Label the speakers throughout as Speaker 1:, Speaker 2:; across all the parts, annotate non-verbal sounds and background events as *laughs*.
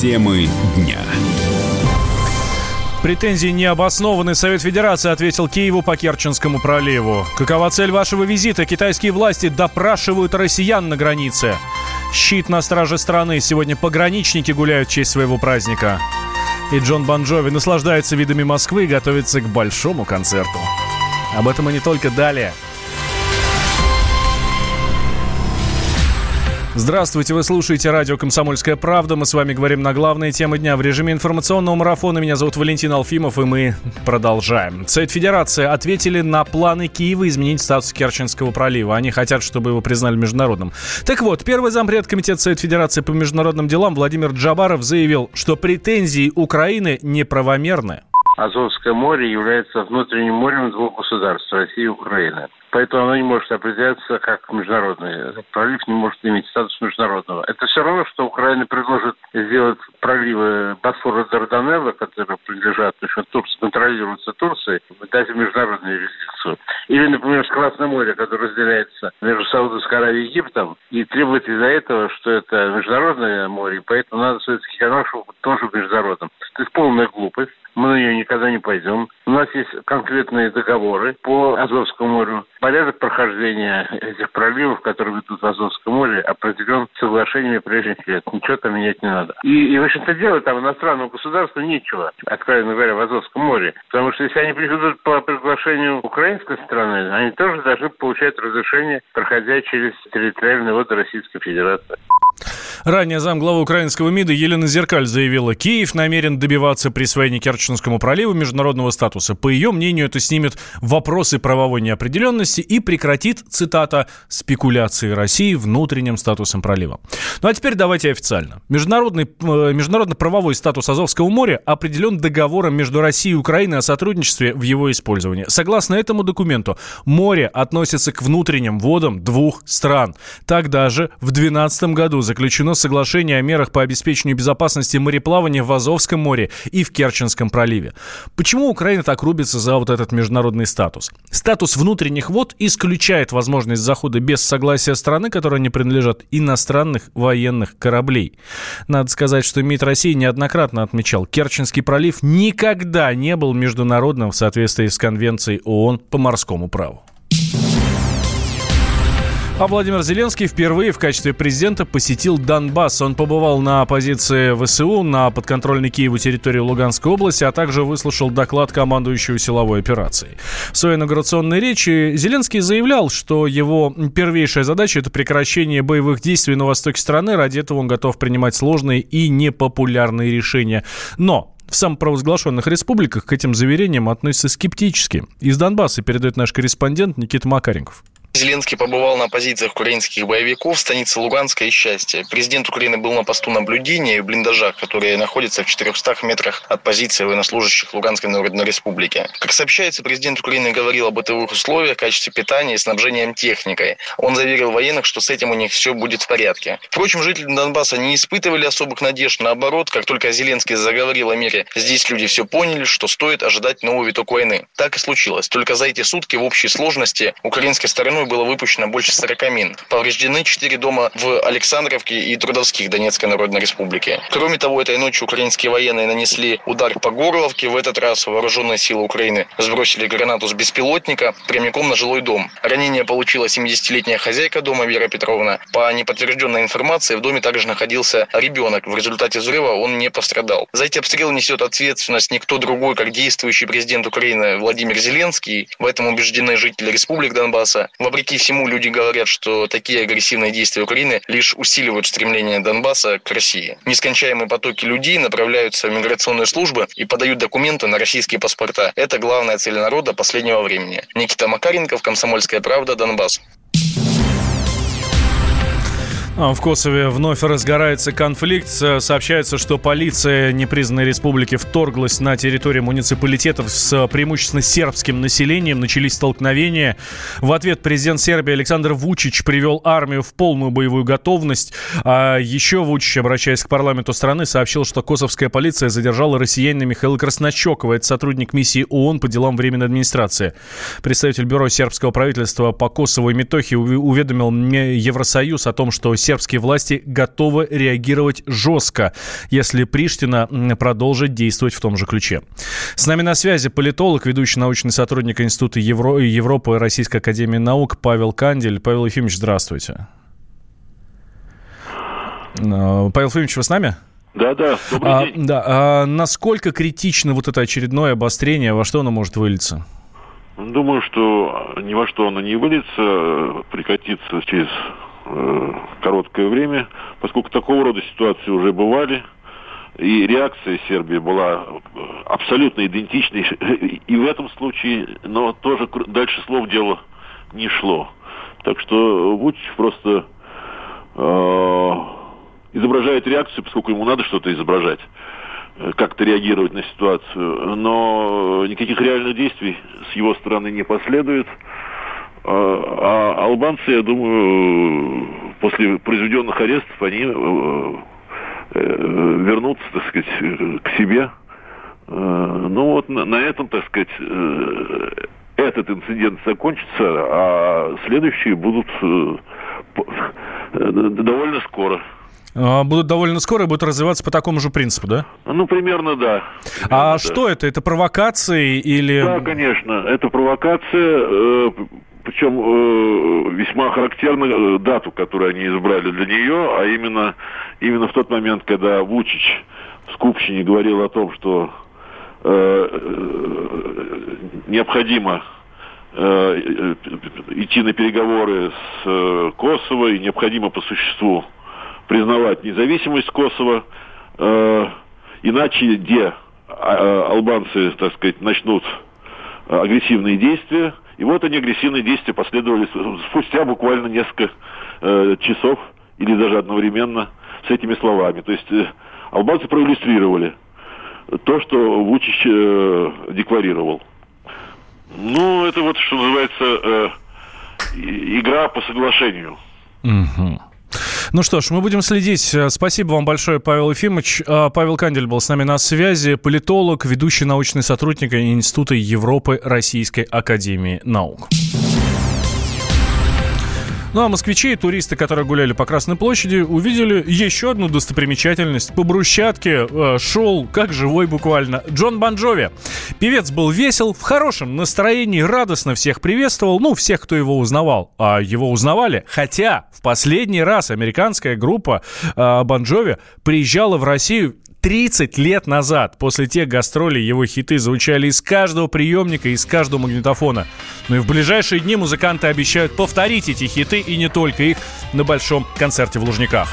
Speaker 1: Темы дня.
Speaker 2: Претензии не обоснованы. Совет Федерации ответил Киеву по Керченскому проливу. Какова цель вашего визита? Китайские власти допрашивают россиян на границе. Щит на страже страны. Сегодня пограничники гуляют в честь своего праздника. И Джон Банджови наслаждается видами Москвы и готовится к большому концерту. Об этом и не только далее – Здравствуйте, вы слушаете радио «Комсомольская правда». Мы с вами говорим на главные темы дня в режиме информационного марафона. Меня зовут Валентин Алфимов, и мы продолжаем. Совет Федерации ответили на планы Киева изменить статус Керченского пролива. Они хотят, чтобы его признали международным. Так вот, первый зампред Комитета Совет Федерации по международным делам Владимир Джабаров заявил, что претензии Украины неправомерны.
Speaker 3: Азовское море является внутренним морем двух государств – России и Украины. Поэтому оно не может определяться как международный. Пролив не может иметь статус международного. Это все равно, что Украина предложит сделать проливы Босфора Дарданелла, которые принадлежат еще Турции, контролируются Турцией, дать международную юрисдикцию. Или, например, Красное море, которое разделяется между Саудовской Аравией и Египтом, и требовать из-за этого, что это международное море, поэтому надо Советский канал, чтобы тоже международным. Это полная глупость. Мы на нее никогда не пойдем. У нас есть конкретные договоры по Азовскому морю. Порядок прохождения этих проливов, которые ведут в Азовском море, определен соглашениями прежних лет. Ничего там менять не надо. И, и в общем-то, делать там иностранного государства нечего, откровенно говоря, в Азовском море. Потому что если они придут по приглашению украинской страны, они тоже должны получать разрешение, проходя через территориальные воды Российской Федерации.
Speaker 2: Ранее замглава украинского МИДа Елена Зеркаль заявила, Киев намерен добиваться присвоения Керченскому проливу международного статуса. По ее мнению, это снимет вопросы правовой неопределенности и прекратит, цитата, спекуляции России внутренним статусом пролива. Ну а теперь давайте официально. Международный, э, международно-правовой статус Азовского моря определен договором между Россией и Украиной о сотрудничестве в его использовании. Согласно этому документу, море относится к внутренним водам двух стран. Тогда же в 2012 году заключено соглашение о мерах по обеспечению безопасности мореплавания в Азовском море и в Керченском проливе. Почему Украина так рубится за вот этот международный статус? Статус внутренних вод исключает возможность захода без согласия страны, которая не принадлежат иностранных военных кораблей. Надо сказать, что МИД России неоднократно отмечал, Керченский пролив никогда не был международным в соответствии с Конвенцией ООН по морскому праву. А Владимир Зеленский впервые в качестве президента посетил Донбасс. Он побывал на позиции ВСУ на подконтрольной Киеву территории Луганской области, а также выслушал доклад командующего силовой операцией. В своей инаугурационной речи Зеленский заявлял, что его первейшая задача – это прекращение боевых действий на востоке страны. Ради этого он готов принимать сложные и непопулярные решения. Но в самопровозглашенных республиках к этим заверениям относятся скептически. Из Донбасса передает наш корреспондент Никита Макаренков.
Speaker 4: Зеленский побывал на позициях украинских боевиков в станице Луганска и Счастье. Президент Украины был на посту наблюдения в блиндажах, которые находятся в 400 метрах от позиции военнослужащих Луганской Народной Республики. Как сообщается, президент Украины говорил об бытовых условиях, качестве питания и снабжением техникой. Он заверил военных, что с этим у них все будет в порядке. Впрочем, жители Донбасса не испытывали особых надежд. Наоборот, как только Зеленский заговорил о мире, здесь люди все поняли, что стоит ожидать новый виток войны. Так и случилось. Только за эти сутки в общей сложности украинской стороной было выпущено больше 40 мин. Повреждены 4 дома в Александровке и Трудовских Донецкой Народной Республики. Кроме того, этой ночью украинские военные нанесли удар по Горловке. В этот раз вооруженные силы Украины сбросили гранату с беспилотника прямиком на жилой дом. Ранение получила 70-летняя хозяйка дома Вера Петровна. По неподтвержденной информации, в доме также находился ребенок. В результате взрыва он не пострадал. За эти обстрелы несет ответственность никто другой, как действующий президент Украины Владимир Зеленский. В этом убеждены жители республик Донбасса. В вопреки всему, люди говорят, что такие агрессивные действия Украины лишь усиливают стремление Донбасса к России. Нескончаемые потоки людей направляются в миграционные службы и подают документы на российские паспорта. Это главная цель народа последнего времени. Никита Макаренков, Комсомольская правда, Донбасс.
Speaker 2: А, в Косове вновь разгорается конфликт. Сообщается, что полиция непризнанной республики вторглась на территорию муниципалитетов с преимущественно сербским населением. Начались столкновения. В ответ президент Сербии Александр Вучич привел армию в полную боевую готовность. А еще Вучич, обращаясь к парламенту страны, сообщил, что косовская полиция задержала россиянина Михаила Красночекова. Это сотрудник миссии ООН по делам временной администрации. Представитель бюро сербского правительства по Косову и Метохи уведомил Евросоюз о том, что сербские власти готовы реагировать жестко, если Приштина продолжит действовать в том же ключе. С нами на связи политолог, ведущий научный сотрудник Института Евро... Европы и Российской Академии Наук Павел Кандель. Павел Ефимович, здравствуйте. Э, Павел Ефимович, вы с нами?
Speaker 1: Да, да, добрый
Speaker 2: а,
Speaker 1: день.
Speaker 2: Да, а насколько критично вот это очередное обострение, во что оно может вылиться?
Speaker 1: Думаю, что ни во что оно не выльется, прекратится через короткое время, поскольку такого рода ситуации уже бывали, и реакция Сербии была абсолютно идентичной *laughs* и в этом случае, но тоже дальше слов дело не шло. Так что Вучич просто э, изображает реакцию, поскольку ему надо что-то изображать, э, как-то реагировать на ситуацию. Но никаких реальных действий с его стороны не последует. А, а албанцы, я думаю, после произведенных арестов, они э, э, вернутся, так сказать, к себе. Ну вот на, этом, так сказать, этот инцидент закончится, а следующие будут довольно скоро.
Speaker 2: А, будут довольно скоро и будут развиваться по такому же принципу, да?
Speaker 1: Ну, примерно да.
Speaker 2: Примерно, а да. что это? Это провокации или...
Speaker 1: Да, конечно, это провокация, э, причем э, весьма характерна э, дату, которую они избрали для нее, а именно, именно в тот момент, когда Вучич в Скупщине говорил о том, что необходимо идти на переговоры с Косово и необходимо по существу признавать независимость Косово, э, иначе где э, албанцы, так сказать, начнут агрессивные действия. И вот они, агрессивные действия, последовали спустя буквально несколько э, часов или даже одновременно с этими словами. То есть э, албанцы проиллюстрировали то, что Вучич э, декларировал. Ну, это вот, что называется, э, игра по соглашению.
Speaker 2: Угу. Ну что ж, мы будем следить. Спасибо вам большое, Павел Ефимович. А, Павел Кандель был с нами на связи, политолог, ведущий научный сотрудник Института Европы Российской Академии Наук. Ну а москвичи и туристы, которые гуляли по Красной площади, увидели еще одну достопримечательность. По брусчатке э, шел, как живой буквально, Джон Банджови. Певец был весел, в хорошем настроении, радостно всех приветствовал, ну, всех, кто его узнавал. А его узнавали, хотя в последний раз американская группа э, Банджови приезжала в Россию 30 лет назад, после тех гастролей, его хиты звучали из каждого приемника, из каждого магнитофона. Ну и в ближайшие дни музыканты обещают повторить эти хиты и не только их на большом концерте в Лужниках.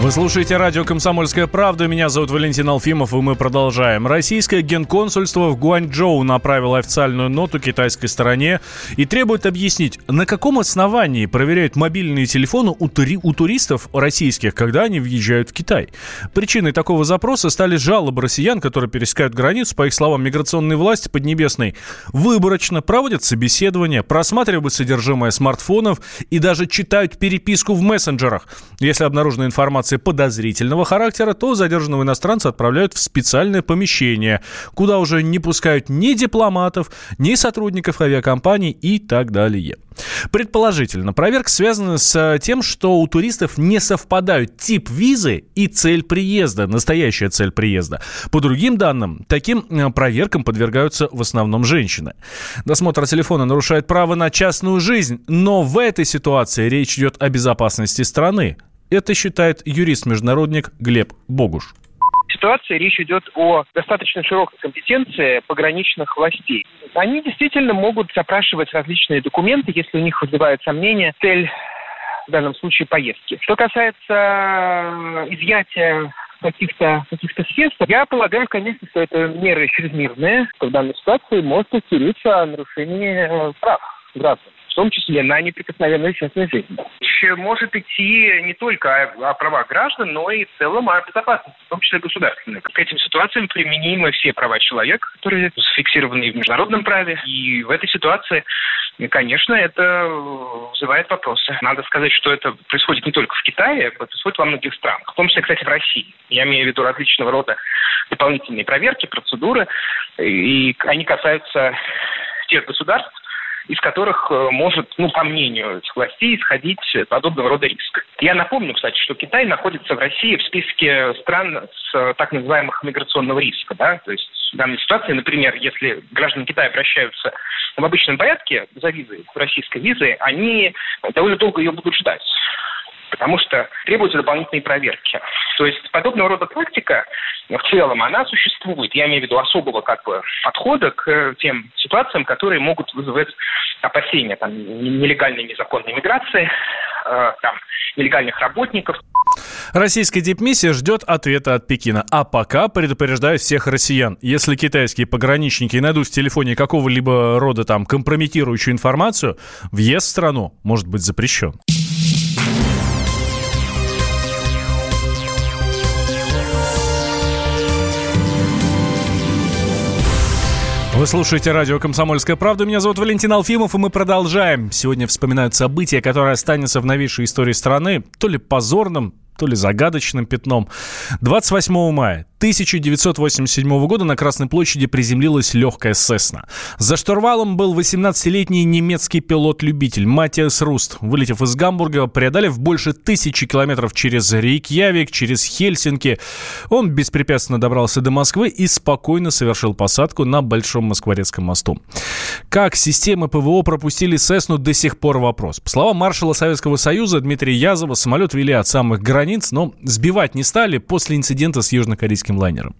Speaker 2: Вы слушаете радио «Комсомольская правда». Меня зовут Валентин Алфимов, и мы продолжаем. Российское генконсульство в Гуанчжоу направило официальную ноту китайской стороне и требует объяснить, на каком основании проверяют мобильные телефоны у, тури- у туристов российских, когда они въезжают в Китай. Причиной такого запроса стали жалобы россиян, которые пересекают границу, по их словам, миграционные власти Поднебесной выборочно проводят собеседования, просматривают содержимое смартфонов и даже читают переписку в мессенджерах. Если обнаружена информация информации подозрительного характера, то задержанного иностранца отправляют в специальное помещение, куда уже не пускают ни дипломатов, ни сотрудников авиакомпаний и так далее. Предположительно, проверка связана с тем, что у туристов не совпадают тип визы и цель приезда, настоящая цель приезда. По другим данным, таким э, проверкам подвергаются в основном женщины. Досмотр телефона нарушает право на частную жизнь, но в этой ситуации речь идет о безопасности страны. Это считает юрист-международник Глеб Богуш
Speaker 5: ситуации речь идет о достаточно широкой компетенции пограничных властей. Они действительно могут запрашивать различные документы, если у них вызывает сомнения цель в данном случае поездки. Что касается изъятия каких-то каких средств, я полагаю, конечно, что это меры чрезмерные, в данной ситуации может усилиться нарушение э, прав граждан в том числе на неприкосновенную частную жизнь. Может идти не только о, о правах граждан, но и в целом о безопасности, в том числе государственной. К этим ситуациям применимы все права человека, которые зафиксированы в международном праве. И в этой ситуации конечно, это вызывает вопросы. Надо сказать, что это происходит не только в Китае, это происходит во многих странах, в том числе, кстати, в России. Я имею в виду различного рода дополнительные проверки, процедуры, и они касаются тех государств, из которых э, может, ну, по мнению этих властей, исходить подобного рода риск. Я напомню, кстати, что Китай находится в России в списке стран с э, так называемых миграционного риска. Да? То есть в данной ситуации, например, если граждане Китая обращаются в обычном порядке за визой, российской визой, они довольно долго ее будут ждать потому что требуются дополнительные проверки. То есть подобного рода практика в целом, она существует. Я имею в виду особого как бы подхода к тем ситуациям, которые могут вызывать опасения там, нелегальной, незаконной миграции, э, там, нелегальных работников.
Speaker 2: Российская дипмиссия ждет ответа от Пекина. А пока предупреждает всех россиян. Если китайские пограничники найдут в телефоне какого-либо рода там компрометирующую информацию, въезд в страну может быть запрещен. Вы слушаете радио «Комсомольская правда». Меня зовут Валентин Алфимов, и мы продолжаем. Сегодня вспоминают события, которые останется в новейшей истории страны, то ли позорным, то ли загадочным пятном. 28 мая 1987 года на Красной площади приземлилась легкая «Сесна». За штурвалом был 18-летний немецкий пилот-любитель Матиас Руст. Вылетев из Гамбурга, преодолев больше тысячи километров через Рейкьявик, через Хельсинки, он беспрепятственно добрался до Москвы и спокойно совершил посадку на Большом Москворецком мосту. Как системы ПВО пропустили «Сессну» до сих пор вопрос. По словам маршала Советского Союза Дмитрия Язова, самолет вели от самых границ, но сбивать не стали после инцидента с южнокорейским лайнером.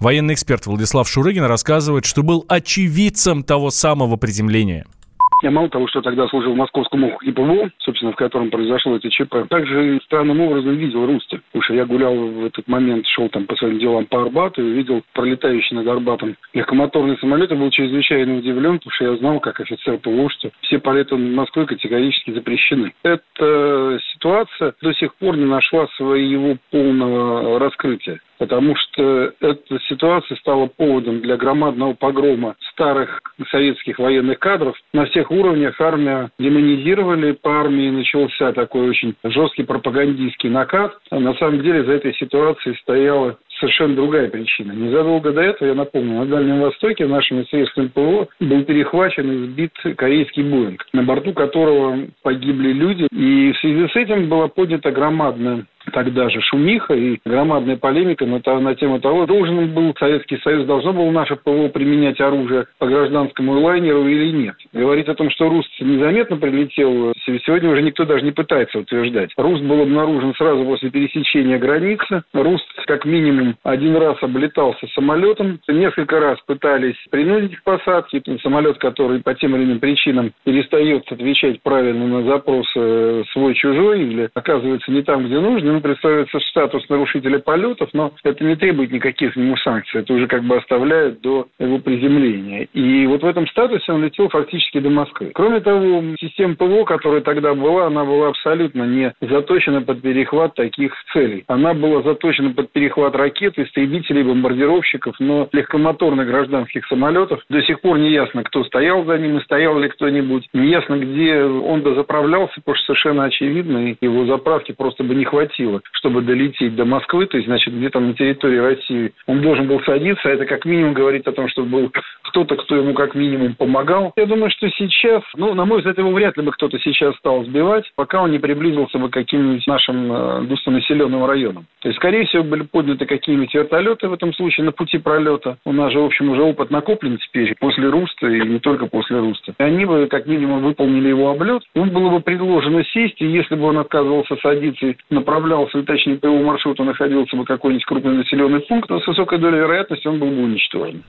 Speaker 2: Военный эксперт Владислав Шурыгин рассказывает, что был очевидцем того самого приземления –
Speaker 6: я мало того, что тогда служил в Московском округе ПВО, собственно, в котором произошло это ЧП, также странным образом видел Руста. Потому что я гулял в этот момент, шел там по своим делам по Арбату и видел пролетающий над Арбатом легкомоторный самолет и был чрезвычайно удивлен, потому что я знал, как офицер ПВО, что все полеты над Москвой категорически запрещены. Эта ситуация до сих пор не нашла своего полного раскрытия потому что эта ситуация стала поводом для громадного погрома старых советских военных кадров. На всех уровнях армия демонизировали, по армии начался такой очень жесткий пропагандистский накат. А на самом деле за этой ситуацией стояла совершенно другая причина. Незадолго до этого, я напомню, на Дальнем Востоке нашими средствами ПВО был перехвачен и сбит корейский Боинг, на борту которого погибли люди. И в связи с этим была поднята громадная тогда же шумиха и громадная полемика на, на тему того, должен был Советский Союз, должно было наше ПВО применять оружие по гражданскому лайнеру или нет. Говорить о том, что Руст незаметно прилетел, сегодня уже никто даже не пытается утверждать. Руст был обнаружен сразу после пересечения границы. Руст как минимум один раз облетался самолетом, несколько раз пытались принудить к посадке. Самолет, который по тем или иным причинам перестает отвечать правильно на запросы свой-чужой или оказывается не там, где нужно, ему представляется статус нарушителя полетов, но это не требует никаких ему санкций. Это уже как бы оставляет до его приземления. И вот в этом статусе он летел фактически до Москвы. Кроме того, система ПВО, которая тогда была, она была абсолютно не заточена под перехват таких целей. Она была заточена под перехват ракет, истребителей, бомбардировщиков, но легкомоторных гражданских самолетов. До сих пор не ясно, кто стоял за ним и стоял ли кто-нибудь. Не ясно, где он дозаправлялся, потому что совершенно очевидно, его заправки просто бы не хватило хватило, чтобы долететь до Москвы, то есть, значит, где-то на территории России он должен был садиться, это как минимум говорит о том, что был кто-то, кто ему как минимум помогал. Я думаю, что сейчас, ну, на мой взгляд, его вряд ли бы кто-то сейчас стал сбивать, пока он не приблизился бы к каким-нибудь нашим э, густонаселенным районам. То есть, скорее всего, были подняты какие-нибудь вертолеты в этом случае на пути пролета. У нас же, в общем, уже опыт накоплен теперь после Руста и не только после Руста. И они бы, как минимум, выполнили его облет. Ему было бы предложено сесть, и если бы он отказывался садиться и направлялся, или точнее по его маршруту находился бы какой-нибудь крупный населенный пункт, то с высокой долей вероятности он был бы уничтожен.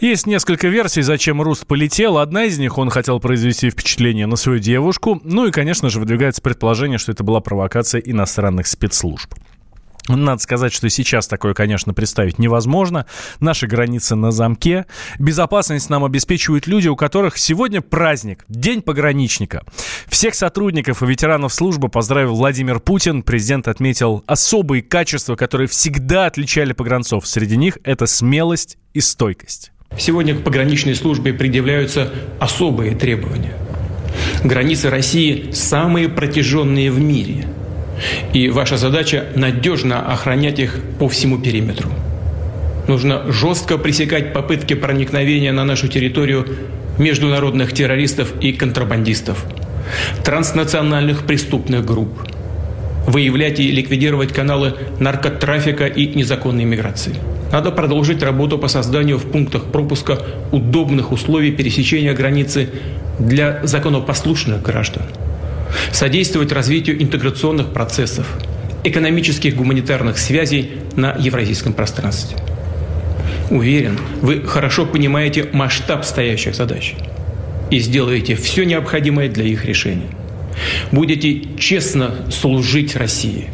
Speaker 2: Есть несколько версий, зачем Руст полетел. Одна из них, он хотел произвести впечатление на свою девушку. Ну и, конечно же, выдвигается предположение, что это была провокация иностранных спецслужб. Надо сказать, что сейчас такое, конечно, представить невозможно. Наши границы на замке. Безопасность нам обеспечивают люди, у которых сегодня праздник, День пограничника. Всех сотрудников и ветеранов службы поздравил Владимир Путин. Президент отметил особые качества, которые всегда отличали погранцов. Среди них это смелость и стойкость.
Speaker 7: Сегодня к пограничной службе предъявляются особые требования. Границы России самые протяженные в мире – и ваша задача надежно охранять их по всему периметру. Нужно жестко пресекать попытки проникновения на нашу территорию международных террористов и контрабандистов, транснациональных преступных групп, выявлять и ликвидировать каналы наркотрафика и незаконной миграции. Надо продолжить работу по созданию в пунктах пропуска удобных условий пересечения границы для законопослушных граждан – содействовать развитию интеграционных процессов, экономических гуманитарных связей на евразийском пространстве. Уверен, вы хорошо понимаете масштаб стоящих задач и сделаете все необходимое для их решения. Будете честно служить России.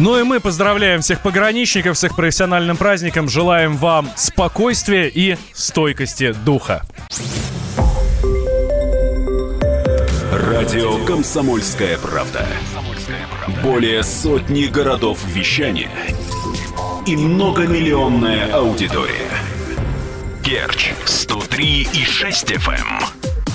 Speaker 2: Ну и мы поздравляем всех пограничников с их профессиональным праздником. Желаем вам спокойствия и стойкости духа.
Speaker 8: Радио «Комсомольская правда». Более сотни городов вещания и многомиллионная аудитория. Керчь 103 и 6 FM.